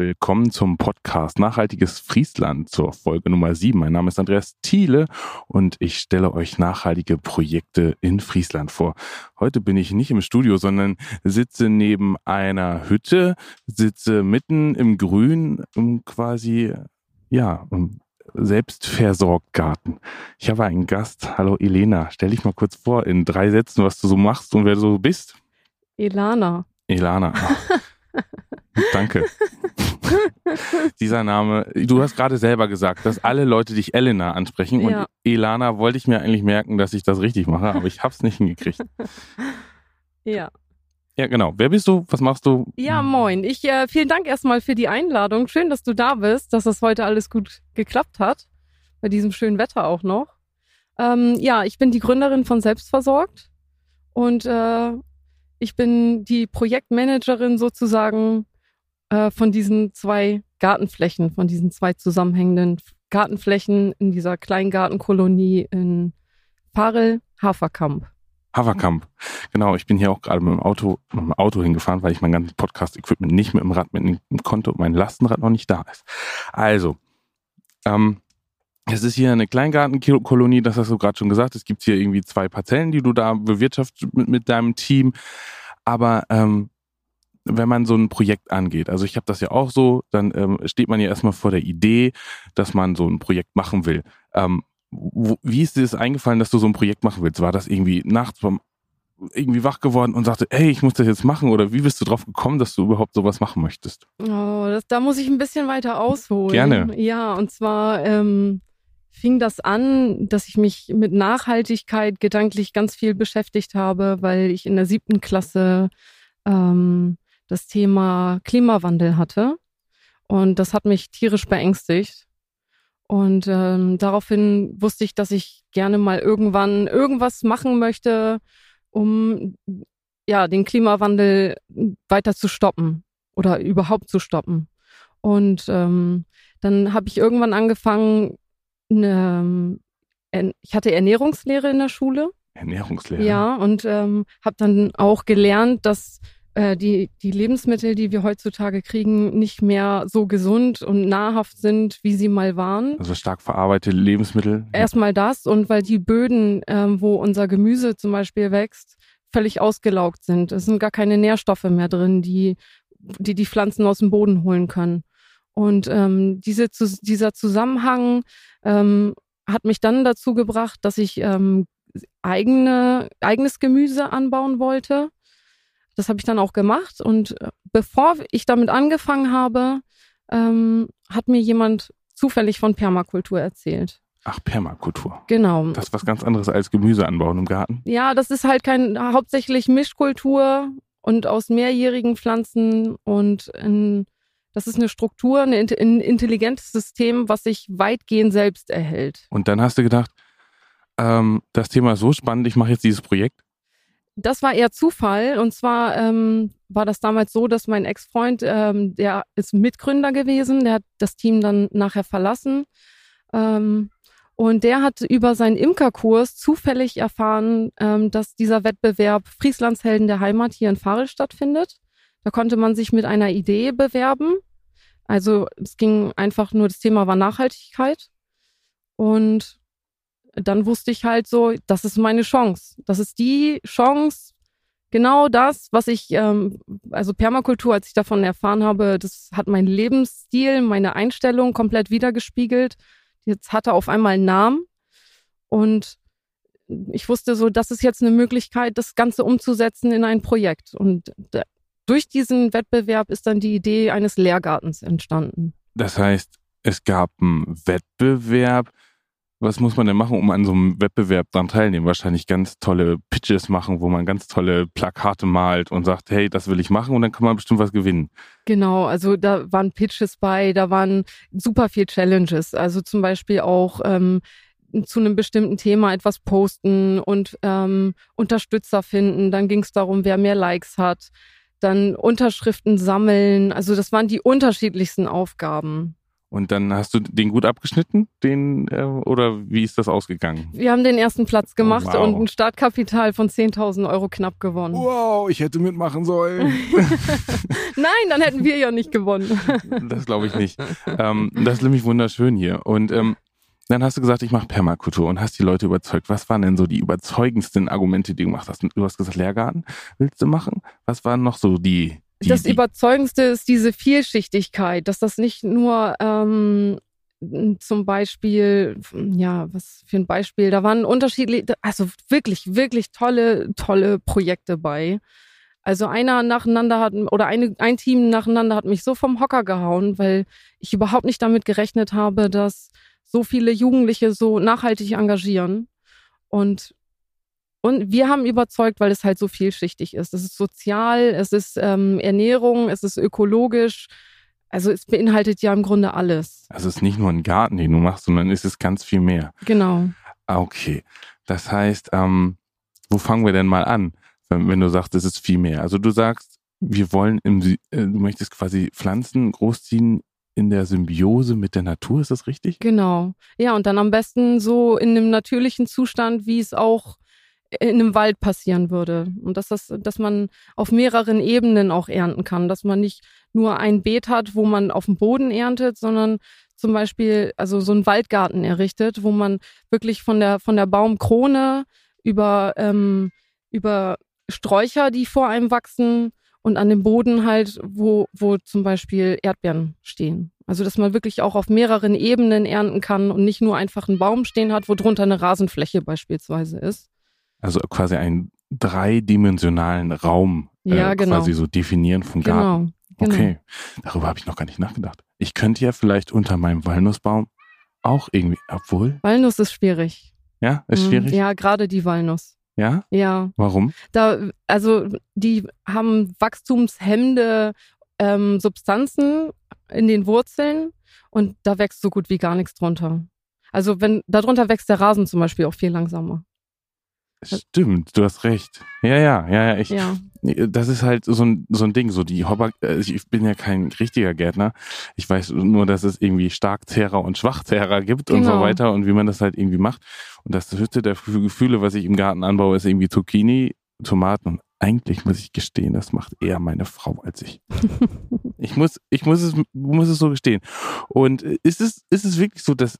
Willkommen zum Podcast Nachhaltiges Friesland zur Folge Nummer 7. Mein Name ist Andreas Thiele und ich stelle euch nachhaltige Projekte in Friesland vor. Heute bin ich nicht im Studio, sondern sitze neben einer Hütte, sitze mitten im Grün, quasi, ja, selbstversorgt Garten. Ich habe einen Gast. Hallo Elena, stell dich mal kurz vor in drei Sätzen, was du so machst und wer du so bist. Elana. Elana. Danke. Dieser Name, du hast gerade selber gesagt, dass alle Leute dich Elena ansprechen und ja. Elana wollte ich mir eigentlich merken, dass ich das richtig mache, aber ich habe es nicht hingekriegt. Ja. Ja, genau. Wer bist du? Was machst du? Ja, moin. Ich äh, vielen Dank erstmal für die Einladung. Schön, dass du da bist, dass das heute alles gut geklappt hat. Bei diesem schönen Wetter auch noch. Ähm, ja, ich bin die Gründerin von Selbstversorgt und äh, ich bin die Projektmanagerin sozusagen äh, von diesen zwei Gartenflächen, von diesen zwei zusammenhängenden Gartenflächen in dieser Kleingartenkolonie in Farel, Haferkamp. Haverkamp. Genau, ich bin hier auch gerade mit dem Auto, mit dem Auto hingefahren, weil ich mein ganzes Podcast-Equipment nicht mit dem Rad mitnehmen konnte und mein Lastenrad noch nicht da ist. Also, ähm, es ist hier eine Kleingartenkolonie, das hast du gerade schon gesagt. Es gibt hier irgendwie zwei Parzellen, die du da bewirtschaftest mit, mit deinem Team. Aber ähm, wenn man so ein Projekt angeht, also ich habe das ja auch so, dann ähm, steht man ja erstmal vor der Idee, dass man so ein Projekt machen will. Ähm, wo, wie ist dir das eingefallen, dass du so ein Projekt machen willst? War das irgendwie nachts beim irgendwie wach geworden und sagte, hey, ich muss das jetzt machen? Oder wie bist du drauf gekommen, dass du überhaupt sowas machen möchtest? Oh, das, da muss ich ein bisschen weiter ausholen. Gerne. Ja, und zwar ähm, fing das an, dass ich mich mit Nachhaltigkeit gedanklich ganz viel beschäftigt habe, weil ich in der siebten Klasse ähm, das Thema Klimawandel hatte. Und das hat mich tierisch beängstigt. Und ähm, daraufhin wusste ich, dass ich gerne mal irgendwann irgendwas machen möchte, um ja den Klimawandel weiter zu stoppen oder überhaupt zu stoppen. Und ähm, dann habe ich irgendwann angefangen, eine, ähm, ich hatte Ernährungslehre in der Schule. Ernährungslehre. Ja, und ähm, habe dann auch gelernt, dass äh, die, die Lebensmittel, die wir heutzutage kriegen, nicht mehr so gesund und nahrhaft sind, wie sie mal waren. Also stark verarbeitete Lebensmittel. Erstmal das und weil die Böden, ähm, wo unser Gemüse zum Beispiel wächst, völlig ausgelaugt sind. Es sind gar keine Nährstoffe mehr drin, die die, die Pflanzen aus dem Boden holen können. Und ähm, diese, dieser Zusammenhang ähm, hat mich dann dazu gebracht, dass ich ähm, eigene, eigenes Gemüse anbauen wollte das habe ich dann auch gemacht. Und äh, bevor ich damit angefangen habe, ähm, hat mir jemand zufällig von Permakultur erzählt. Ach, Permakultur. Genau. Das ist was ganz anderes als Gemüse anbauen im Garten. Ja, das ist halt kein hauptsächlich Mischkultur und aus mehrjährigen Pflanzen und in, das ist eine Struktur, ein intelligentes System, was sich weitgehend selbst erhält. Und dann hast du gedacht, ähm, das Thema ist so spannend, ich mache jetzt dieses Projekt das war eher Zufall. Und zwar ähm, war das damals so, dass mein Ex-Freund, ähm, der ist Mitgründer gewesen, der hat das Team dann nachher verlassen. Ähm, und der hat über seinen Imkerkurs zufällig erfahren, ähm, dass dieser Wettbewerb Frieslandshelden der Heimat hier in Farel stattfindet. Da konnte man sich mit einer Idee bewerben. Also es ging einfach nur, das Thema war Nachhaltigkeit. Und dann wusste ich halt so, das ist meine Chance. Das ist die Chance, genau das, was ich, ähm, also Permakultur, als ich davon erfahren habe, das hat mein Lebensstil, meine Einstellung komplett wiedergespiegelt. Jetzt hatte auf einmal einen Namen und ich wusste so, das ist jetzt eine Möglichkeit, das Ganze umzusetzen in ein Projekt. Und durch diesen Wettbewerb ist dann die Idee eines Lehrgartens entstanden. Das heißt, es gab einen Wettbewerb, was muss man denn machen, um an so einem Wettbewerb dran teilnehmen? Wahrscheinlich ganz tolle Pitches machen, wo man ganz tolle Plakate malt und sagt, hey, das will ich machen und dann kann man bestimmt was gewinnen. Genau, also da waren Pitches bei, da waren super viel Challenges. Also zum Beispiel auch ähm, zu einem bestimmten Thema etwas posten und ähm, Unterstützer finden. Dann ging es darum, wer mehr Likes hat. Dann Unterschriften sammeln. Also das waren die unterschiedlichsten Aufgaben. Und dann hast du den gut abgeschnitten, den äh, oder wie ist das ausgegangen? Wir haben den ersten Platz gemacht Oh, wow. und ein Startkapital von 10.000 Euro knapp gewonnen. Wow, ich hätte mitmachen sollen. Nein, dann hätten wir ja nicht gewonnen. das glaube ich nicht. Ähm, das ist nämlich wunderschön hier. Und ähm, dann hast du gesagt, ich mache Permakultur und hast die Leute überzeugt. Was waren denn so die überzeugendsten Argumente, die du gemacht hast? Du hast gesagt, Lehrgarten willst du machen? Was waren noch so die? Die das die, Überzeugendste ist diese Vielschichtigkeit, dass das nicht nur ähm, zum Beispiel, ja, was für ein Beispiel, da waren unterschiedliche, also wirklich, wirklich tolle, tolle Projekte bei. Also einer nacheinander hat, oder eine, ein Team nacheinander hat mich so vom Hocker gehauen, weil ich überhaupt nicht damit gerechnet habe, dass so viele Jugendliche so nachhaltig engagieren. Und und wir haben überzeugt, weil es halt so vielschichtig ist. Es ist sozial, es ist ähm, Ernährung, es ist ökologisch. Also es beinhaltet ja im Grunde alles. Also es ist nicht nur ein Garten, den du machst, sondern es ist ganz viel mehr. Genau. Ah, okay. Das heißt, ähm, wo fangen wir denn mal an, wenn, wenn du sagst, es ist viel mehr? Also du sagst, wir wollen im, äh, du möchtest quasi Pflanzen großziehen in der Symbiose mit der Natur, ist das richtig? Genau. Ja, und dann am besten so in einem natürlichen Zustand, wie es auch in einem Wald passieren würde. Und dass das, dass man auf mehreren Ebenen auch ernten kann, dass man nicht nur ein Beet hat, wo man auf dem Boden erntet, sondern zum Beispiel also so einen Waldgarten errichtet, wo man wirklich von der von der Baumkrone über ähm, über Sträucher, die vor einem wachsen und an dem Boden halt, wo wo zum Beispiel Erdbeeren stehen. Also dass man wirklich auch auf mehreren Ebenen ernten kann und nicht nur einfach einen Baum stehen hat, wo drunter eine Rasenfläche beispielsweise ist. Also quasi einen dreidimensionalen Raum Ja, äh, genau. quasi so definieren vom Garten. Genau. genau. Okay, darüber habe ich noch gar nicht nachgedacht. Ich könnte ja vielleicht unter meinem Walnussbaum auch irgendwie, obwohl, Walnuss ist schwierig. ja, ist Mhm. schwierig. Ja, gerade die Walnuss. Ja, Ja, warum? da, also die haben wachstumshemmende ähm, Substanzen in den Wurzeln und da wächst so gut wie gar nichts drunter. Also wenn darunter wächst der Rasen zum Beispiel auch viel langsamer. Stimmt, du hast recht. Ja, ja, ja, ja. Ich, Ja, Das ist halt so ein, so ein Ding, so die Hobber, äh, ich bin ja kein richtiger Gärtner. Ich weiß nur, dass es irgendwie Starkzehrer und Schwachzehrer gibt und so Genau. weiter und wie man das halt irgendwie macht. Und das höchste der Gefühle, was ich im Garten anbaue, ist irgendwie Zucchini, Tomaten und eigentlich muss ich gestehen, das macht eher meine Frau als ich. Ich muss, ich muss es, muss es so gestehen. Und äh, ist es, ist es wirklich so, dass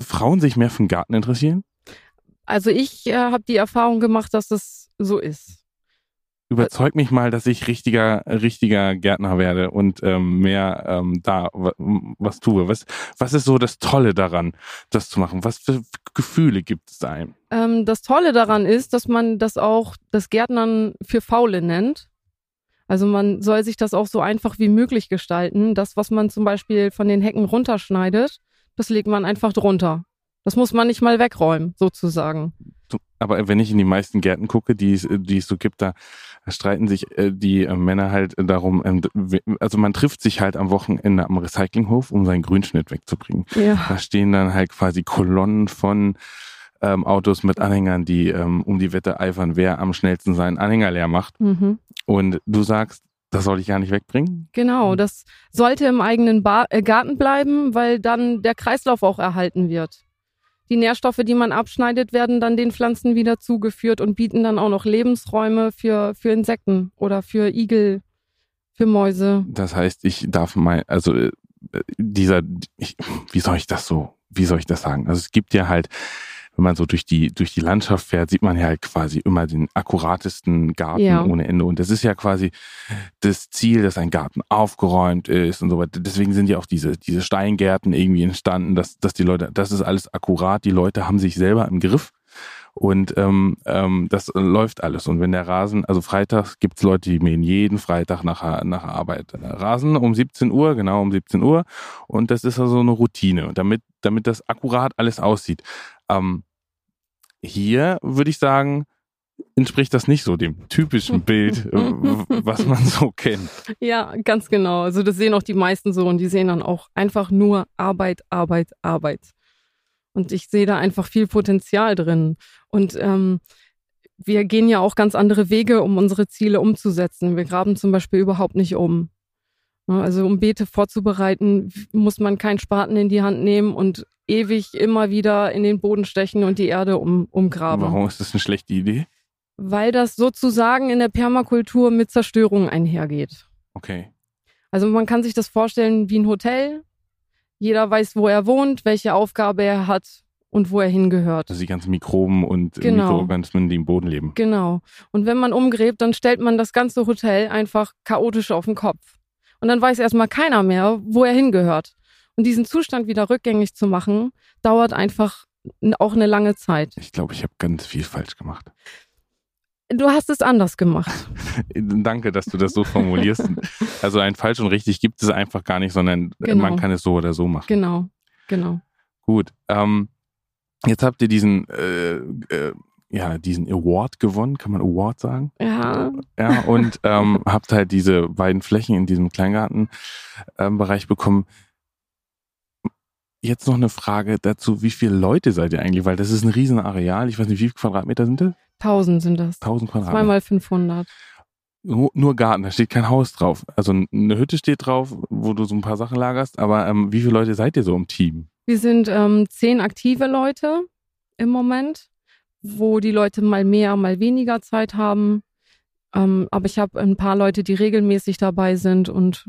Frauen sich mehr für den Garten interessieren? Also ich äh, habe die Erfahrung gemacht, dass das so ist. Überzeug mich mal, dass ich richtiger, richtiger Gärtner werde und ähm, mehr ähm, da wa- was tue. Was, was ist so das Tolle daran, das zu machen? Was für Gefühle gibt es einem? Ähm, das Tolle daran ist, dass man das auch das Gärtnern für Faule nennt. Also man soll sich das auch so einfach wie möglich gestalten. Das, was man zum Beispiel von den Hecken runterschneidet, das legt man einfach drunter. Das muss man nicht mal wegräumen, sozusagen. So, Aber wenn ich in die meisten Gärten gucke, die es, die es so gibt, da streiten sich äh, die äh, Männer halt darum, ähm, also man trifft sich halt am Wochenende am Recyclinghof, um seinen Grünschnitt wegzubringen. Ja. Da stehen dann halt quasi Kolonnen von ähm, Autos mit Anhängern, die ähm, um die Wette eifern, wer am schnellsten seinen Anhänger leer macht. Mhm. Und du sagst, das soll ich gar nicht wegbringen? Genau, das sollte im eigenen ba äh, Garten bleiben, weil dann der Kreislauf auch erhalten wird. Die Nährstoffe, die man abschneidet, werden dann den Pflanzen wieder zugeführt und bieten dann auch noch Lebensräume für, für Insekten oder für Igel, für Mäuse. Das heißt, ich darf mal, also äh, dieser, ich, wie soll ich das so, wie soll ich das sagen? Also es gibt ja halt, wenn man so durch die, durch die Landschaft fährt, sieht man ja halt quasi immer den akkuratesten Garten Ja. ohne Ende. Und das ist ja quasi das Ziel, dass ein Garten aufgeräumt ist und so weiter. Deswegen sind ja auch diese, diese Steingärten irgendwie entstanden, dass, dass die Leute, das ist alles akkurat. Die Leute haben sich selber im Griff. Und ähm, ähm, das läuft alles. Und wenn der Rasen, also freitags gibt's Leute, die mähen jeden Freitag nach, nach Arbeit äh, Rasen um 17 Uhr, genau um 17 Uhr. Und das ist also eine Routine. Und damit, damit das akkurat alles aussieht. Ähm, hier würde ich sagen, entspricht das nicht so dem typischen Bild, äh, was man so kennt. Ja, ganz genau. Also das sehen auch die meisten so und die sehen dann auch einfach nur Arbeit, Arbeit, Arbeit. Und ich sehe da einfach viel Potenzial drin. Und ähm, wir gehen ja auch ganz andere Wege, um unsere Ziele umzusetzen. Wir graben zum Beispiel überhaupt nicht um. Also um Beete vorzubereiten, muss man keinen Spaten in die Hand nehmen und ewig immer wieder in den Boden stechen und die Erde um, umgraben. Warum ist das eine schlechte Idee? Weil das sozusagen in der Permakultur mit Zerstörung einhergeht. Okay. Also man kann sich das vorstellen wie ein Hotel. Jeder weiß, wo er wohnt, welche Aufgabe er hat und wo er hingehört. Also die ganzen Mikroben und Genau. Mikroorganismen, die im Boden leben. Genau. Und wenn man umgräbt, dann stellt man das ganze Hotel einfach chaotisch auf den Kopf. Und dann weiß erstmal keiner mehr, wo er hingehört. Und diesen Zustand wieder rückgängig zu machen, dauert einfach auch eine lange Zeit. Ich glaube, ich habe ganz viel falsch gemacht. Du hast es anders gemacht. Danke, dass du das so formulierst. also ein falsch und richtig gibt es einfach gar nicht, sondern Genau. man kann es so oder so machen. Genau, genau. Gut. Ähm, jetzt habt ihr diesen, äh, äh, ja, diesen Award gewonnen, kann man Award sagen? Ja, Ja, und ähm, habt halt diese beiden Flächen in diesem Kleingartenbereich ähm, bekommen. Jetzt noch eine Frage dazu, wie viele Leute seid ihr eigentlich? Weil das ist ein Riesenareal. Ich weiß nicht, wie viele Quadratmeter sind das? 1000 sind das. 1000 Quadratmeter. Zweimal 500. Nur, nur Garten, da steht kein Haus drauf. Also eine Hütte steht drauf, wo du so ein paar Sachen lagerst. Aber ähm, wie viele Leute seid ihr so im Team? Wir sind ähm, zehn aktive Leute im Moment, wo die Leute mal mehr, mal weniger Zeit haben. Ähm, aber ich habe ein paar Leute, die regelmäßig dabei sind und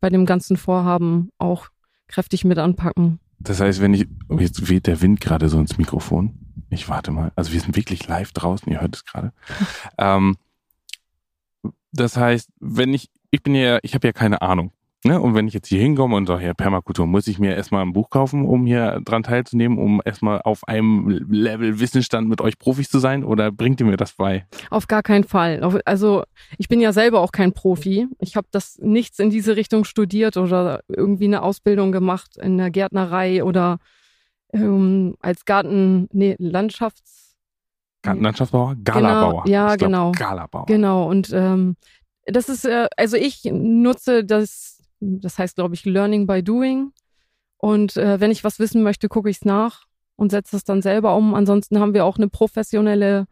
bei dem ganzen Vorhaben auch kräftig mit anpacken. Das heißt, wenn ich, oh, jetzt weht der Wind gerade so ins Mikrofon. Ich warte mal. Also wir sind wirklich live draußen, ihr hört es gerade. ähm, das heißt, wenn ich, ich bin ja, ich habe ja keine Ahnung. Ne? Und wenn ich jetzt hier hinkomme und sage, ja, Permakultur, muss ich mir erstmal ein Buch kaufen, um hier dran teilzunehmen, um erstmal auf einem Level Wissensstand mit euch Profis zu sein? Oder bringt ihr mir das bei? Auf gar keinen Fall. Also ich bin ja selber auch kein Profi. Ich habe das nichts in diese Richtung studiert oder irgendwie eine Ausbildung gemacht in der Gärtnerei oder ähm, als Garten, nee, Landschafts. Gartenlandschaftsbauer? Galabauer. Genau, ja, genau. Galabauer. Genau, und ähm, das ist, äh, also ich nutze das, das heißt, glaube ich, Learning by Doing. Und äh, wenn ich was wissen möchte, gucke ich es nach und setze es dann selber um. Ansonsten haben wir auch eine professionelle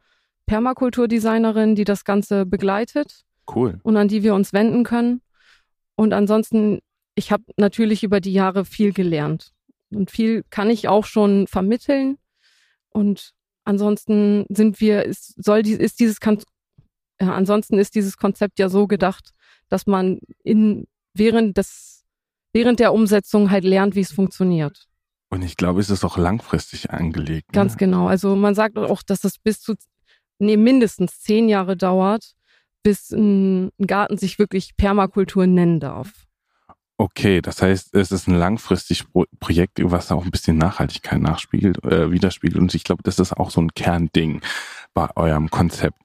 Permakulturdesignerin, die das Ganze begleitet Cool. und an die wir uns wenden können. Und ansonsten, ich habe natürlich über die Jahre viel gelernt. Und viel kann ich auch schon vermitteln. Und ansonsten sind wir, ist, soll die, ist dieses ja, ansonsten ist dieses Konzept ja so gedacht, dass man in während des während der Umsetzung halt lernt, wie es funktioniert. Und ich glaube, es ist auch langfristig angelegt. Ganz ne? genau. Also man sagt auch, dass es bis zu nee, mindestens zehn Jahre dauert, bis ein Garten sich wirklich Permakultur nennen darf. Okay, das heißt, es ist ein langfristiges Pro Projekt, was auch ein bisschen Nachhaltigkeit nachspiegelt, äh, widerspiegelt. Und ich glaube, das ist auch so ein Kernding bei eurem Konzept.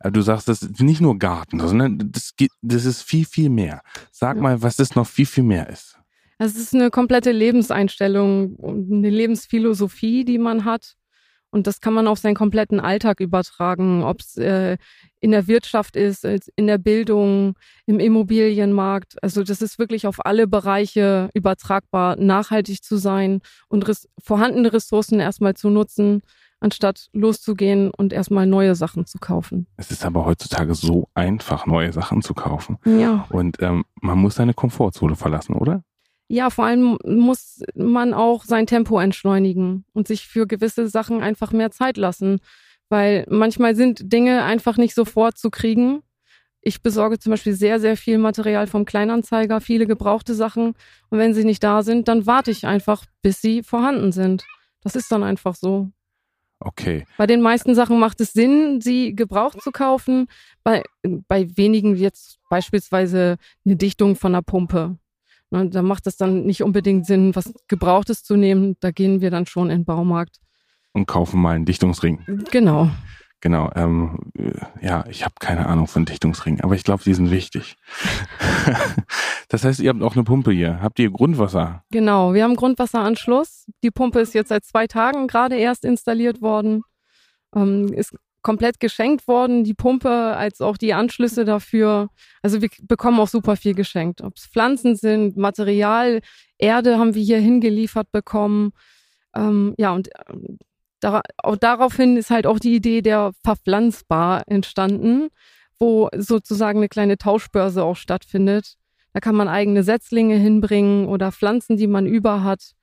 Äh, Du sagst, das ist nicht nur Garten, sondern das, geht, das ist viel, viel mehr. Sag Ja. mal, was das noch viel, viel mehr ist. Es ist eine komplette Lebenseinstellung und eine Lebensphilosophie, die man hat. Und das kann man auf seinen kompletten Alltag übertragen, ob es äh, in der Wirtschaft ist, in der Bildung, im Immobilienmarkt. Also das ist wirklich auf alle Bereiche übertragbar, nachhaltig zu sein und res vorhandene Ressourcen erstmal zu nutzen, anstatt loszugehen und erstmal neue Sachen zu kaufen. Es ist aber heutzutage so einfach, neue Sachen zu kaufen. Ja. Und ähm, man muss seine Komfortzone verlassen, oder? Ja, vor allem muss man auch sein Tempo entschleunigen und sich für gewisse Sachen einfach mehr Zeit lassen, weil manchmal sind Dinge einfach nicht sofort zu kriegen. Ich besorge zum Beispiel sehr, sehr viel Material vom Kleinanzeiger, viele gebrauchte Sachen. Und wenn sie nicht da sind, dann warte ich einfach, bis sie vorhanden sind. Das ist dann einfach so. Okay. Bei den meisten Sachen macht es Sinn, sie gebraucht zu kaufen. Bei, bei wenigen jetzt beispielsweise eine Dichtung von einer Pumpe. Ne, da macht es dann nicht unbedingt Sinn, was Gebrauchtes zu nehmen. Da gehen wir dann schon in den Baumarkt. Und kaufen mal einen Dichtungsring. Genau. Genau, ähm, äh, ja, ich habe keine Ahnung von Dichtungsringen, aber ich glaube, die sind wichtig. das heißt, ihr habt auch eine Pumpe hier. Habt ihr Grundwasser? Genau. Wir haben Grundwasseranschluss. Die Pumpe ist jetzt seit zwei Tagen gerade erst installiert worden. Ähm, ist komplett geschenkt worden, die Pumpe als auch die Anschlüsse dafür. Also wir bekommen auch super viel geschenkt. Ob es Pflanzen sind, Material, Erde haben wir hier hingeliefert bekommen. Ähm, ja, und ähm, da, daraufhin ist halt auch die Idee der Verpflanzbar entstanden, wo sozusagen eine kleine Tauschbörse auch stattfindet, Da kann man eigene Setzlinge hinbringen oder Pflanzen, die man über hat.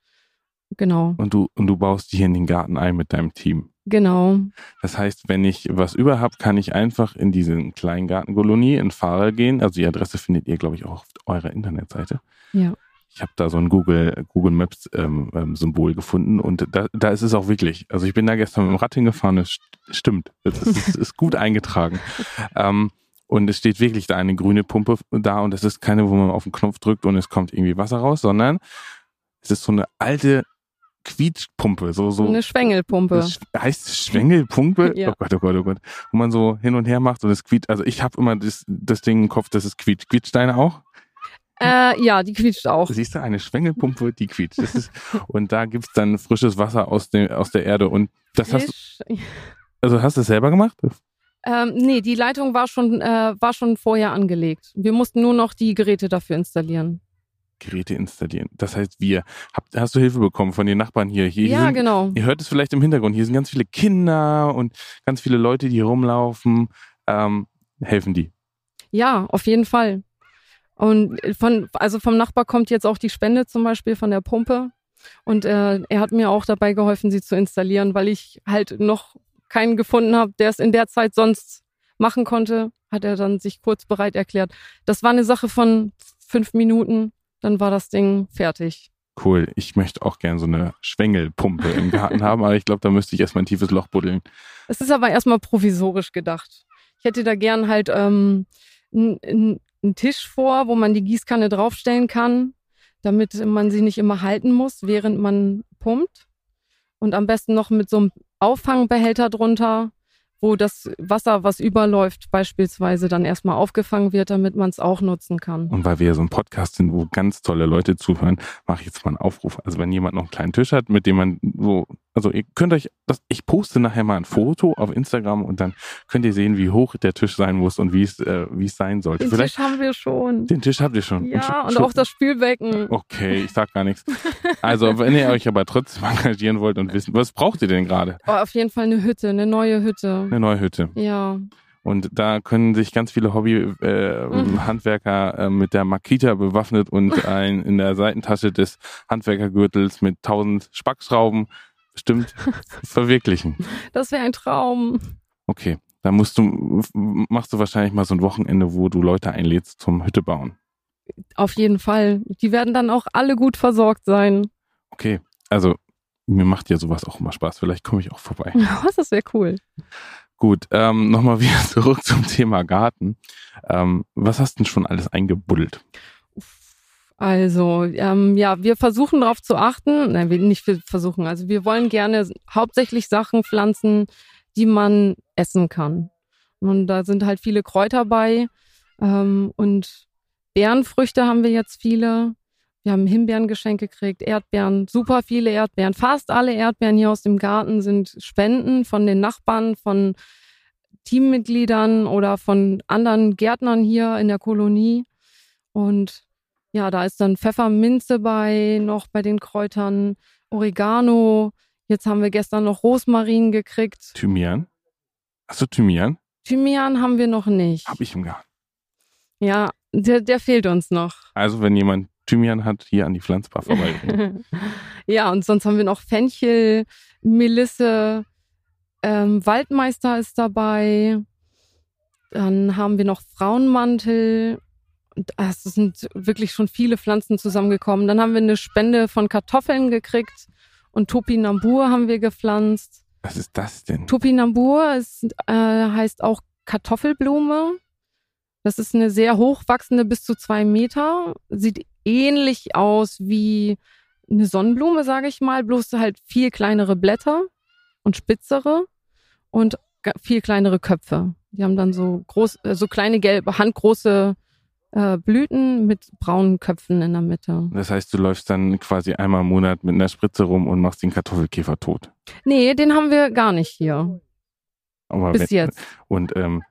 Genau. Und du, und du baust die hier in den Garten ein mit deinem Team. Genau. Das heißt, wenn ich was über habe, kann ich einfach in diesen kleinen Gartenkolonie in Fahrer gehen. Also die Adresse findet ihr, glaube ich, auch auf eurer Internetseite. Ja. Ich habe da so ein Google, Google Maps ähm, ähm, Symbol gefunden und da, da ist es auch wirklich. Also ich bin da gestern mit dem Rad hingefahren, es stimmt. Es ist, ist gut eingetragen. ähm, und es steht wirklich da eine grüne Pumpe da und es ist keine, wo man auf den Knopf drückt und es kommt irgendwie Wasser raus, sondern es ist so eine alte Quietschpumpe, so so eine Schwengelpumpe. Das heißt Schwengelpumpe? Ja. Oh Gott, oh Gott, oh Gott. Wo man so hin und her macht und es quietscht. Also ich habe immer das, das Ding im Kopf, dass es quietscht. Quietscht deine auch? Äh, ja, die quietscht auch. Siehst du, eine Schwengelpumpe, die quietscht. Ist, und da gibt's dann frisches Wasser aus, dem, aus der Erde. Und das hast du, also hast du es selber gemacht? Ähm, nee, die Leitung war schon, äh, war schon vorher angelegt. Wir mussten nur noch die Geräte dafür installieren. Geräte installieren. Das heißt, wir, habt, hast du Hilfe bekommen von den Nachbarn hier? hier, hier ja, sind, genau. Ihr hört es vielleicht im Hintergrund. Hier sind ganz viele Kinder und ganz viele Leute, die hier rumlaufen. Ähm, helfen die. Ja, auf jeden Fall. Und von, also vom Nachbar kommt jetzt auch die Spende zum Beispiel von der Pumpe. Und äh, er hat mir auch dabei geholfen, sie zu installieren, weil ich halt noch keinen gefunden habe, der es in der Zeit sonst machen konnte. Hat er dann sich kurz bereit erklärt. Das war eine Sache von fünf Minuten. Dann war das Ding fertig. Cool. Ich möchte auch gern so eine Schwengelpumpe im Garten haben, aber ich glaube, da müsste ich erstmal ein tiefes Loch buddeln. Es ist aber erstmal provisorisch gedacht. Ich hätte da gern halt ähm, einen Tisch vor, wo man die Gießkanne draufstellen kann, damit man sie nicht immer halten muss, während man pumpt. Und am besten noch mit so einem Auffangbehälter drunter, wo das Wasser, was überläuft, beispielsweise dann erstmal aufgefangen wird, damit man es auch nutzen kann. Und weil wir ja so ein Podcast sind, wo ganz tolle Leute zuhören, mache ich jetzt mal einen Aufruf. Also wenn jemand noch einen kleinen Tisch hat, mit dem man so, also ihr könnt euch, das, ich poste nachher mal ein Foto auf Instagram und dann könnt ihr sehen, wie hoch der Tisch sein muss und wie es, äh, wie es sein sollte. Den Vielleicht Tisch haben wir schon. den Tisch habt ihr schon. Ja, und schon- auch das Spülbecken. Okay, ich sag gar nichts. Also, wenn ihr euch aber trotzdem engagieren wollt und wissen, was braucht ihr denn gerade? Oh, auf jeden Fall eine Hütte, eine neue Hütte. Eine neue Hütte. Ja, Und da können sich ganz viele Hobby-Handwerker äh, mit der Makita bewaffnet und ein, in der Seitentasche des Handwerkergürtels mit tausend Spackschrauben bestimmt verwirklichen. das wäre ein Traum. Okay, da musst du, machst du wahrscheinlich mal so ein Wochenende, wo du Leute einlädst zum Hütte bauen. Auf jeden Fall. Die werden dann auch alle gut versorgt sein. Okay, also mir macht ja sowas auch immer Spaß. Vielleicht komme ich auch vorbei. Was, das wäre cool. Gut, ähm, nochmal wieder zurück zum Thema Garten. Ähm, was hast du denn schon alles eingebuddelt? Also, ähm, ja, wir versuchen darauf zu achten, nein, wir nicht wir versuchen, also wir wollen gerne hauptsächlich Sachen pflanzen, die man essen kann. Und da sind halt viele Kräuter bei ähm, und Beerenfrüchte haben wir jetzt viele. Wir haben Himbeeren geschenkt gekriegt, Erdbeeren, super viele Erdbeeren. Fast alle Erdbeeren hier aus dem Garten sind Spenden von den Nachbarn, von Teammitgliedern oder von anderen Gärtnern hier in der Kolonie. Und ja, da ist dann Pfefferminze bei, noch bei den Kräutern, Oregano. Jetzt haben wir gestern noch Rosmarin gekriegt. Thymian? Hast du Thymian? Thymian haben wir noch nicht. Hab ich im Garten. Ja, der, der fehlt uns noch. Also wenn jemand Thymian hat, hier an die Pflanzbar vorbeibringen. ja, und sonst haben wir noch Fenchel, Melisse, ähm, Waldmeister ist dabei. Dann haben wir noch Frauenmantel. Ah, Es sind wirklich schon viele Pflanzen zusammengekommen. Dann haben wir eine Spende von Kartoffeln gekriegt und Topinambur haben wir gepflanzt. Was ist das denn? Topinambur ist, äh, heißt auch Kartoffelblume. Das ist eine sehr hochwachsende, bis zu zwei Meter. Sieht ähnlich aus wie eine Sonnenblume, sage ich mal, bloß halt viel kleinere Blätter und spitzere und viel kleinere Köpfe. Die haben dann so groß, äh, so kleine gelbe, handgroße äh, Blüten mit braunen Köpfen in der Mitte. Das heißt, du läufst dann quasi einmal im Monat mit einer Spritze rum und machst den Kartoffelkäfer tot. Nee, den haben wir gar nicht hier. Aber Bis wenn, jetzt. Und ähm,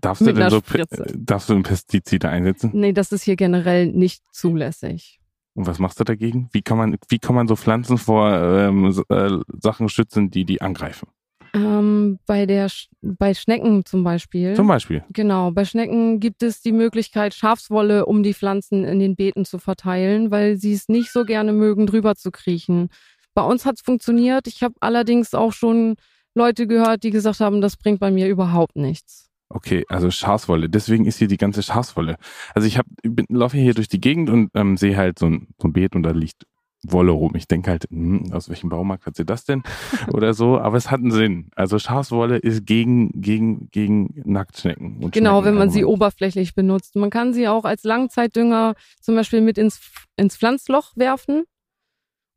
darfst du denn so Spritze. darfst du Pestizide einsetzen? Nee, das ist hier generell nicht zulässig. Und was machst du dagegen? Wie kann man wie kann man so Pflanzen vor ähm, äh, Sachen schützen, die die angreifen? Ähm, bei der Sch bei Schnecken zum Beispiel. Zum Beispiel. Genau, bei Schnecken gibt es die Möglichkeit, Schafswolle um die Pflanzen in den Beeten zu verteilen, weil sie es nicht so gerne mögen, drüber zu kriechen. Bei uns hat es funktioniert. Ich habe allerdings auch schon Leute gehört, die gesagt haben, das bringt bei mir überhaupt nichts. Okay, also Schafswolle. Deswegen ist hier die ganze Schafswolle. Also ich hab, bin, laufe hier durch die Gegend und ähm, sehe halt so ein, so ein Beet und da liegt Wolle rum. Ich denke halt, hm, aus welchem Baumarkt hat sie das denn? Oder so, aber es hat einen Sinn. Also Schafswolle ist gegen, gegen, gegen Nacktschnecken. Und genau, Schnecken wenn man sie oberflächlich benutzt. Man kann sie auch als Langzeitdünger zum Beispiel mit ins, ins Pflanzloch werfen.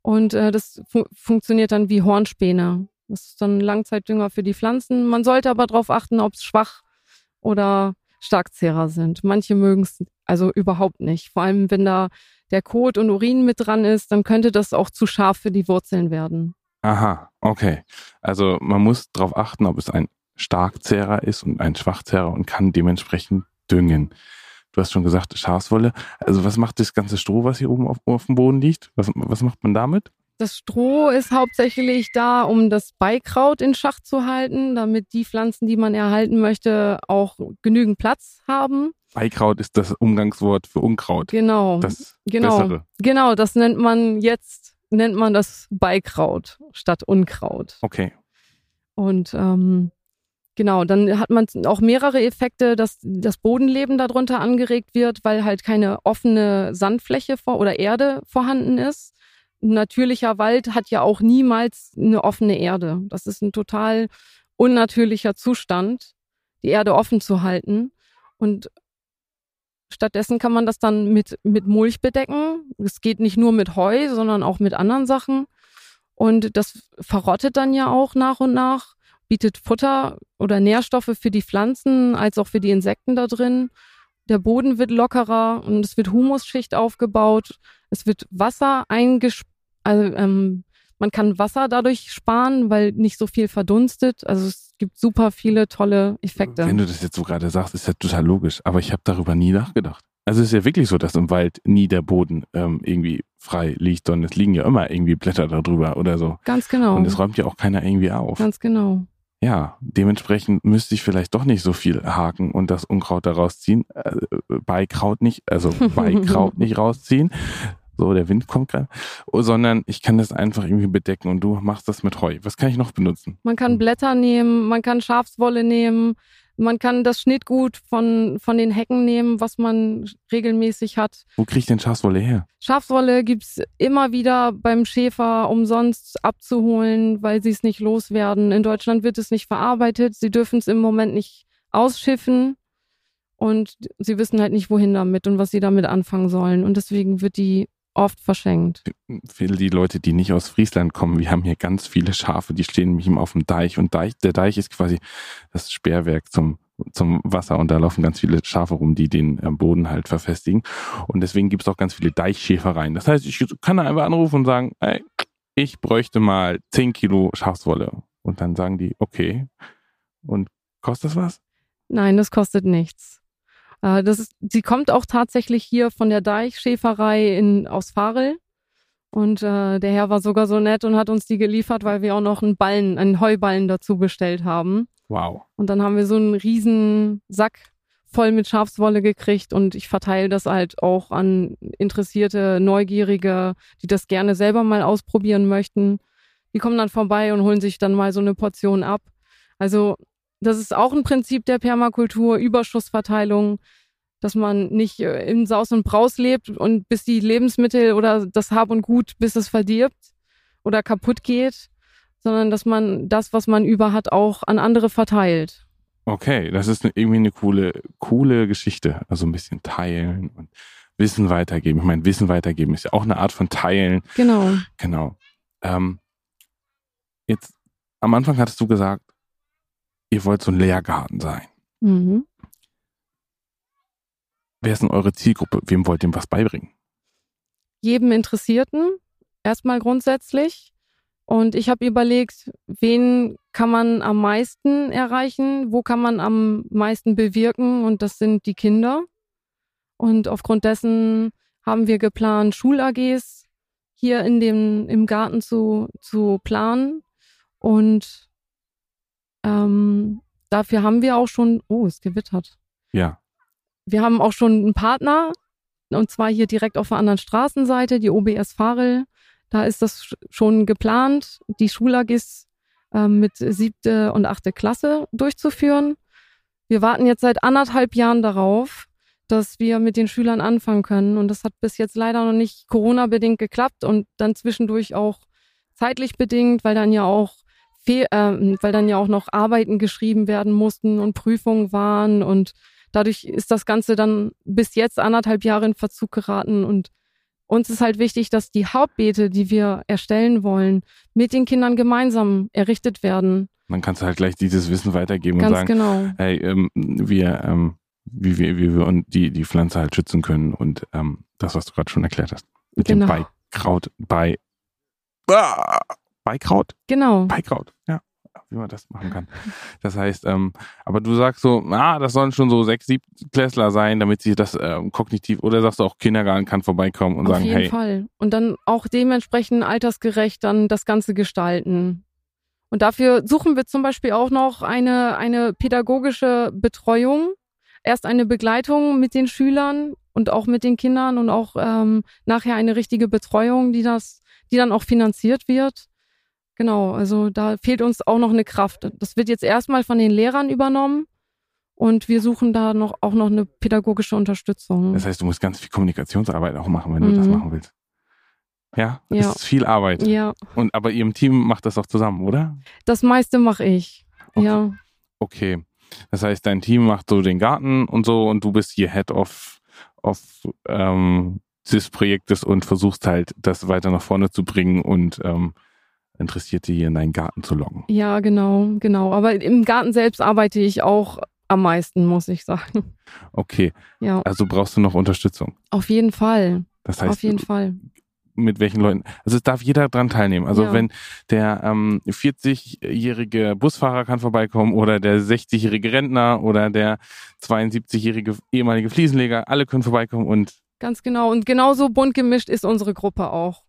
Und äh, das fu funktioniert dann wie Hornspäne. Das ist dann Langzeitdünger für die Pflanzen. Man sollte aber darauf achten, ob es schwach oder Starkzehrer sind. Manche mögen es also überhaupt nicht. Vor allem, wenn da der Kot und Urin mit dran ist, dann könnte das auch zu scharf für die Wurzeln werden. Aha, okay. Also man muss darauf achten, ob es ein Starkzehrer ist und ein Schwachzehrer und kann dementsprechend düngen. Du hast schon gesagt, Schafswolle. Also was macht das ganze Stroh, was hier oben auf, auf dem Boden liegt? Was, was macht man damit? Das Stroh ist hauptsächlich da, um das Beikraut in Schach zu halten, damit die Pflanzen, die man erhalten möchte, auch genügend Platz haben. Beikraut ist das Umgangswort für Unkraut. Genau. Das genau. Bessere. Genau, das nennt man jetzt, nennt man das Beikraut statt Unkraut. Okay. Und ähm, genau, dann hat man auch mehrere Effekte, dass das Bodenleben darunter angeregt wird, weil halt keine offene Sandfläche vor oder Erde vorhanden ist natürlicher Wald hat ja auch niemals eine offene Erde. Das ist ein total unnatürlicher Zustand, die Erde offen zu halten. Und stattdessen kann man das dann mit, mit Mulch bedecken. Es geht nicht nur mit Heu, sondern auch mit anderen Sachen. Und das verrottet dann ja auch nach und nach, bietet Futter oder Nährstoffe für die Pflanzen als auch für die Insekten da drin. Der Boden wird lockerer und es wird Humusschicht aufgebaut. Es wird Wasser eingesp also ähm, man kann Wasser dadurch sparen, weil nicht so viel verdunstet. Also es gibt super viele tolle Effekte. Wenn du das jetzt so gerade sagst, ist ja total logisch. Aber ich habe darüber nie nachgedacht. Also es ist ja wirklich so, dass im Wald nie der Boden ähm, irgendwie frei liegt, sondern es liegen ja immer irgendwie Blätter darüber oder so. Ganz genau. Und es räumt ja auch keiner irgendwie auf. Ganz genau. Ja, dementsprechend müsste ich vielleicht doch nicht so viel haken und das Unkraut daraus ziehen, äh, Beikraut nicht, also Beikraut nicht rausziehen, so der Wind kommt gerade, sondern ich kann das einfach irgendwie bedecken und du machst das mit Heu. Was kann ich noch benutzen? Man kann Blätter nehmen, man kann Schafswolle nehmen, man kann das Schnittgut von, von den Hecken nehmen, was man regelmäßig hat. Wo kriege ich denn Schafswolle her? Schafswolle gibt's immer wieder beim Schäfer umsonst abzuholen, weil sie es nicht loswerden. In Deutschland wird es nicht verarbeitet. Sie dürfen es im Moment nicht ausschiffen. Und sie wissen halt nicht, wohin damit und was sie damit anfangen sollen. Und deswegen wird die oft verschenkt. Für die Leute, die nicht aus Friesland kommen, wir haben hier ganz viele Schafe, die stehen nämlich immer auf dem Deich und Deich, der Deich ist quasi das Sperrwerk zum zum Wasser und da laufen ganz viele Schafe rum, die den äh, Boden halt verfestigen. Und deswegen gibt es auch ganz viele Deichschäfereien. Das heißt, ich kann da einfach anrufen und sagen, ey, ich bräuchte mal 10 Kilo Schafswolle. Und dann sagen die, okay. Und kostet das was? Nein, das kostet nichts. Äh, das ist, sie kommt auch tatsächlich hier von der Deichschäferei in, aus Farel. Und äh, der Herr war sogar so nett und hat uns die geliefert, weil wir auch noch einen Ballen, einen Heuballen dazu bestellt haben. Wow. Und dann haben wir so einen riesen Sack voll mit Schafswolle gekriegt und ich verteile das halt auch an interessierte Neugierige, die das gerne selber mal ausprobieren möchten. Die kommen dann vorbei und holen sich dann mal so eine Portion ab. Also das ist auch ein Prinzip der Permakultur, Überschussverteilung, dass man nicht äh, in Saus und Braus lebt und bis die Lebensmittel oder das Hab und Gut, bis es verdirbt oder kaputt geht, sondern dass man das, was man über hat, auch an andere verteilt. Okay, das ist irgendwie eine coole, coole Geschichte. Also ein bisschen teilen und Wissen weitergeben. Ich meine, Wissen weitergeben ist ja auch eine Art von Teilen. Genau. Genau. Ähm, jetzt am Anfang hattest du gesagt, ihr wollt so ein Lehrgarten sein. Mhm. Wer ist denn eure Zielgruppe? Wem wollt ihr was beibringen? Jedem Interessierten, erstmal grundsätzlich. Und ich habe überlegt, wen kann man am meisten erreichen, wo kann man am meisten bewirken und das sind die Kinder. Und aufgrund dessen haben wir geplant, Schul-AGs hier in dem, im Garten zu, zu planen und Ähm, dafür haben wir auch schon, oh, es gewittert. Ja. Wir haben auch schon einen Partner, und zwar hier direkt auf der anderen Straßenseite, die OBS Farel. Da ist das schon geplant, die Schulagis äh, mit siebte und achte Klasse durchzuführen. Wir warten jetzt seit anderthalb Jahren darauf, dass wir mit den Schülern anfangen können. Und das hat bis jetzt leider noch nicht Corona-bedingt geklappt und dann zwischendurch auch zeitlich bedingt, weil dann ja auch Fe äh, weil dann ja auch noch Arbeiten geschrieben werden mussten und Prüfungen waren und dadurch ist das Ganze dann bis jetzt anderthalb Jahre in Verzug geraten und uns ist halt wichtig, dass die Hauptbeete, die wir erstellen wollen, mit den Kindern gemeinsam errichtet werden. Dann kannst du halt gleich dieses Wissen weitergeben Ganz und sagen, genau. hey, ähm, wir, ähm, wie wir, wie wir und die, die Pflanze halt schützen können und ähm, das, was du gerade schon erklärt hast. Mit Genau. dem Beikraut, bei, ah, Beikraut? Genau. Beikraut, ja. Wie man das machen kann. Das heißt, ähm, aber du sagst so, ah, das sollen schon so sechs, sieben Klässler sein, damit sie das ähm, kognitiv, oder sagst du auch, Kindergarten kann vorbeikommen und Auf sagen, jeden hey, Fall. Und dann auch dementsprechend altersgerecht dann das Ganze gestalten. Und dafür suchen wir zum Beispiel auch noch eine, eine pädagogische Betreuung. Erst eine Begleitung mit den Schülern und auch mit den Kindern und auch ähm, nachher eine richtige Betreuung, die das, die dann auch finanziert wird. Genau, also da fehlt uns auch noch eine Kraft. Das wird jetzt erstmal von den Lehrern übernommen und wir suchen da noch auch noch eine pädagogische Unterstützung. das heißt, du musst ganz viel Kommunikationsarbeit auch machen, wenn du das Mhm. machen willst. Ja, das Ja. ist viel Arbeit. ja, Und aber ihr im Team macht das auch zusammen, oder? das meiste mache ich. Okay. Ja. Okay. Das heißt, dein Team macht so den Garten und so und du bist hier Head of, of ähm, des Projektes und versuchst halt, das weiter nach vorne zu bringen und ähm, Interessierte hier in deinen Garten zu locken. Ja, genau, genau. Aber im Garten selbst arbeite ich auch am meisten, muss ich sagen. Okay, Ja, also brauchst du noch Unterstützung. auf jeden Fall. Das heißt, auf jeden Fall. mit welchen Leuten? Also es darf jeder dran teilnehmen. Also Ja. wenn der ähm, 40-jährige Busfahrer kann vorbeikommen oder der 60-jährige Rentner oder der 72-jährige ehemalige Fliesenleger, alle können vorbeikommen und Ganz genau. Und genauso bunt gemischt ist unsere Gruppe auch.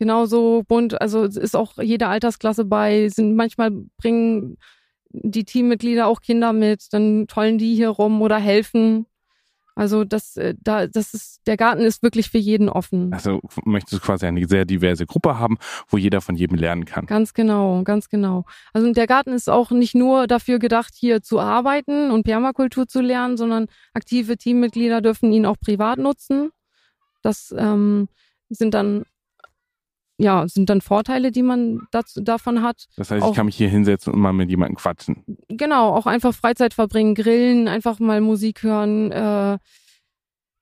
Genauso bunt, also ist auch jede Altersklasse bei, sind manchmal bringen die Teammitglieder auch Kinder mit, dann tollen die hier rum oder helfen. Also das, äh, da, das ist, der Garten ist wirklich für jeden offen. Also möchtest du quasi eine sehr diverse Gruppe haben, wo jeder von jedem lernen kann. Ganz genau, ganz genau. Also der Garten ist auch nicht nur dafür gedacht, hier zu arbeiten und Permakultur zu lernen, sondern aktive Teammitglieder dürfen ihn auch privat nutzen. Das ähm, sind dann ja sind dann Vorteile, die man dazu, davon hat. Das heißt, Auch- ich kann mich hier hinsetzen und mal mit jemandem quatschen. Genau, auch einfach Freizeit verbringen, grillen, einfach mal Musik hören, äh,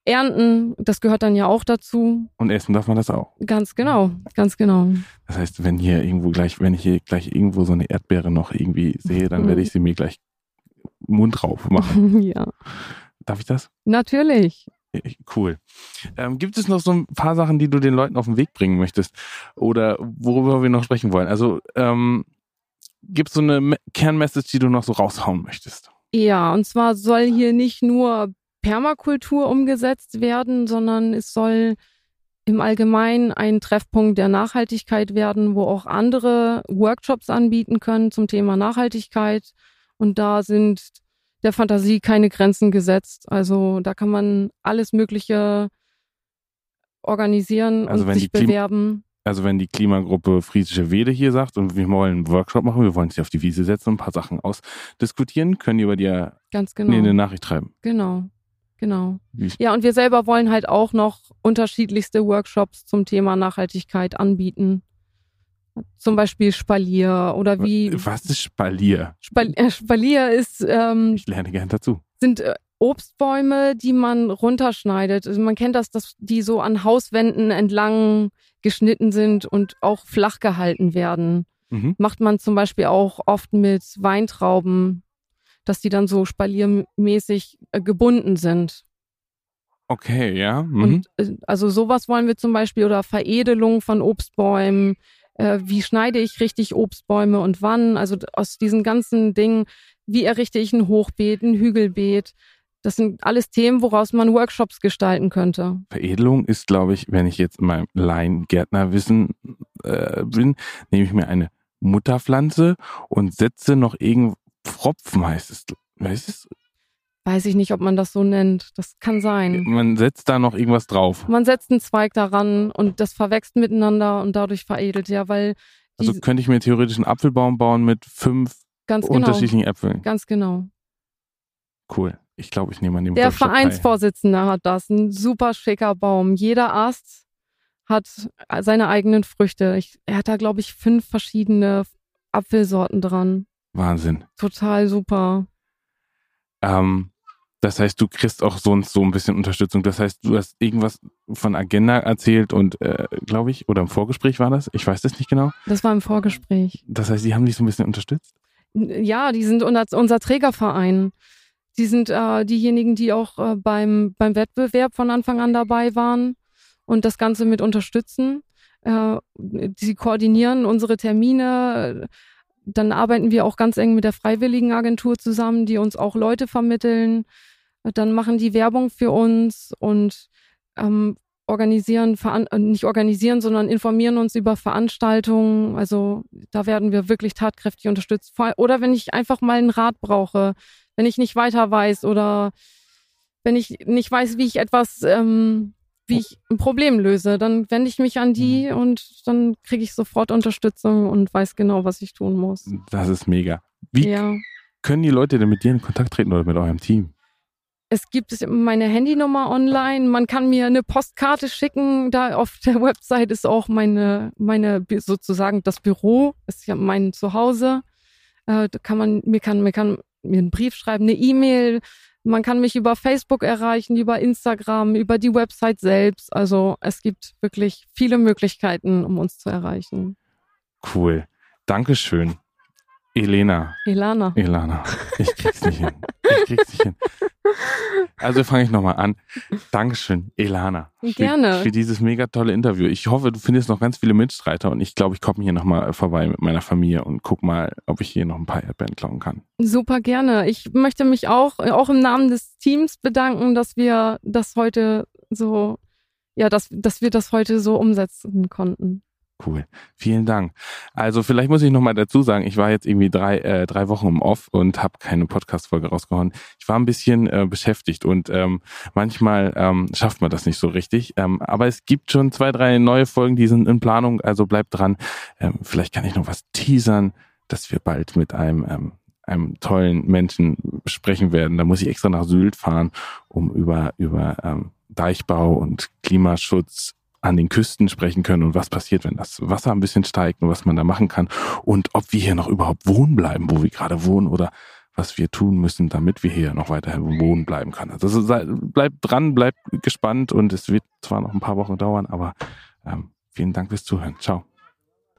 ernten. Das gehört dann ja auch dazu. Und essen darf man das auch. Ganz genau, ganz genau. Das heißt, wenn hier irgendwo gleich, wenn ich hier gleich irgendwo so eine Erdbeere noch irgendwie sehe, dann Mhm. werde ich sie mir gleich Mund drauf machen. ja, Darf ich das? natürlich. Cool. Ähm, gibt es noch so ein paar Sachen, die du den Leuten auf den Weg bringen möchtest? Oder worüber wir noch sprechen wollen? Also, ähm, gibt es so eine Me- Kernmessage, die du noch so raushauen möchtest? Ja, und zwar soll hier nicht nur Permakultur umgesetzt werden, sondern es soll im Allgemeinen ein Treffpunkt der Nachhaltigkeit werden, wo auch andere Workshops anbieten können zum Thema Nachhaltigkeit. Und da sind der Fantasie keine Grenzen gesetzt. Also da kann man alles Mögliche organisieren Also und wenn sich bewerben. Also wenn die Klimagruppe Friesische Wede hier sagt und wir wollen einen Workshop machen, wir wollen sich auf die Wiese setzen und ein paar Sachen ausdiskutieren, können die über dir Ganz genau. eine Nachricht schreiben. Genau. Genau. Ja, und wir selber wollen halt auch noch unterschiedlichste Workshops zum Thema Nachhaltigkeit anbieten. Zum Beispiel Spalier oder wie Was ist Spalier? Spal äh, Spalier ist, ähm, Ich lerne gern dazu. sind äh, Obstbäume, die man runterschneidet. Also man kennt das, dass die so an Hauswänden entlang geschnitten sind und auch flach gehalten werden. Mhm. Macht man zum Beispiel auch oft mit Weintrauben, dass die dann so spaliermäßig äh, gebunden sind. Okay, ja. Mhm. Und also sowas wollen wir zum Beispiel oder Veredelung von Obstbäumen. Äh, wie schneide ich richtig Obstbäume und wann? Also aus diesen ganzen Dingen, wie errichte ich ein Hochbeet, ein Hügelbeet? Das sind alles Themen, woraus man Workshops gestalten könnte. Veredelung ist, glaube ich, wenn ich jetzt in meinem Laien-Gärtnerwissen äh, bin, nehme ich mir eine Mutterpflanze und setze noch irgend Pfropfen heißt es. Weißt es? Weiß ich nicht, ob man das so nennt. Das kann sein. Man setzt da noch irgendwas drauf. Man setzt einen Zweig daran und das verwächst miteinander und dadurch veredelt, ja, weil. Also könnte ich mir theoretisch einen Apfelbaum bauen mit fünf genau, unterschiedlichen Äpfeln. Ganz genau. Cool. Ich glaube, ich nehme an dem Der Vereinsvorsitzende hat das. Ein super schicker Baum. Jeder Ast hat seine eigenen Früchte. Ich, er hat da, glaube ich, fünf verschiedene Apfelsorten dran. Wahnsinn. Total super. Ähm, das heißt, du kriegst auch sonst so ein bisschen Unterstützung. Das heißt, du hast irgendwas von Agenda erzählt und, äh, glaube ich, oder im Vorgespräch war das? Ich weiß das nicht genau. Das war im Vorgespräch. Das heißt, die haben dich so ein bisschen unterstützt? Ja, die sind unser, unser Trägerverein. Die sind äh, diejenigen, die auch äh, beim, beim Wettbewerb von Anfang an dabei waren und das Ganze mit unterstützen. Äh, sie koordinieren unsere Termine. Dann arbeiten wir auch ganz eng mit der Freiwilligenagentur zusammen, die uns auch Leute vermitteln. Dann machen die Werbung für uns und ähm, organisieren, äh, nicht organisieren, sondern informieren uns über Veranstaltungen. Also da werden wir wirklich tatkräftig unterstützt. Oder wenn ich einfach mal einen Rat brauche, wenn ich nicht weiter weiß oder wenn ich nicht weiß, wie ich etwas ähm, wie ich ein Problem löse. Dann wende ich mich an die mhm. und dann kriege ich sofort Unterstützung und weiß genau, was ich tun muss. Das ist mega. Wie ja. können die Leute denn mit dir in Kontakt treten oder mit eurem Team? Es gibt meine Handynummer online. Man kann mir eine Postkarte schicken. Da auf der Website ist auch meine, meine sozusagen das Büro, ist ja mein Zuhause. Äh, da kann man, mir kann, mir kann mir einen Brief schreiben, eine E-Mail. Man kann mich über Facebook erreichen, über Instagram, über die Website selbst. Also es gibt wirklich viele Möglichkeiten, um uns zu erreichen. Cool. Dankeschön. Elena. Elana. Elana. Ich krieg's nicht hin. Ich krieg's nicht hin. Also fange ich nochmal an. Dankeschön, Elana. Gerne. Für, für, dieses mega tolle Interview. Ich hoffe, du findest noch ganz viele Mitstreiter und ich glaube, ich komme hier nochmal vorbei mit meiner Familie und guck mal, ob ich hier noch ein paar Erdbeeren klauen kann. Super gerne. Ich möchte mich auch, auch im Namen des Teams bedanken, dass wir das heute so, ja, dass, dass wir das heute so umsetzen konnten. Cool. Vielen Dank. Also vielleicht muss ich nochmal dazu sagen, ich war jetzt irgendwie drei, äh, drei Wochen im Off und habe keine Podcast-Folge rausgehauen. Ich war ein bisschen äh, beschäftigt und ähm, manchmal ähm, schafft man das nicht so richtig. Ähm, aber es gibt schon zwei, drei neue Folgen, die sind in Planung, also bleibt dran. Ähm, vielleicht kann ich noch was teasern, dass wir bald mit einem ähm, einem tollen Menschen sprechen werden. Da muss ich extra nach Sylt fahren, um über, über ähm, Deichbau und Klimaschutz an den Küsten sprechen können und was passiert, wenn das Wasser ein bisschen steigt und was man da machen kann und ob wir hier noch überhaupt wohnen bleiben, wo wir gerade wohnen oder was wir tun müssen, damit wir hier noch weiterhin wohnen bleiben können. Also bleibt dran, bleibt gespannt und es wird zwar noch ein paar Wochen dauern, aber ähm, vielen Dank fürs Zuhören. Ciao.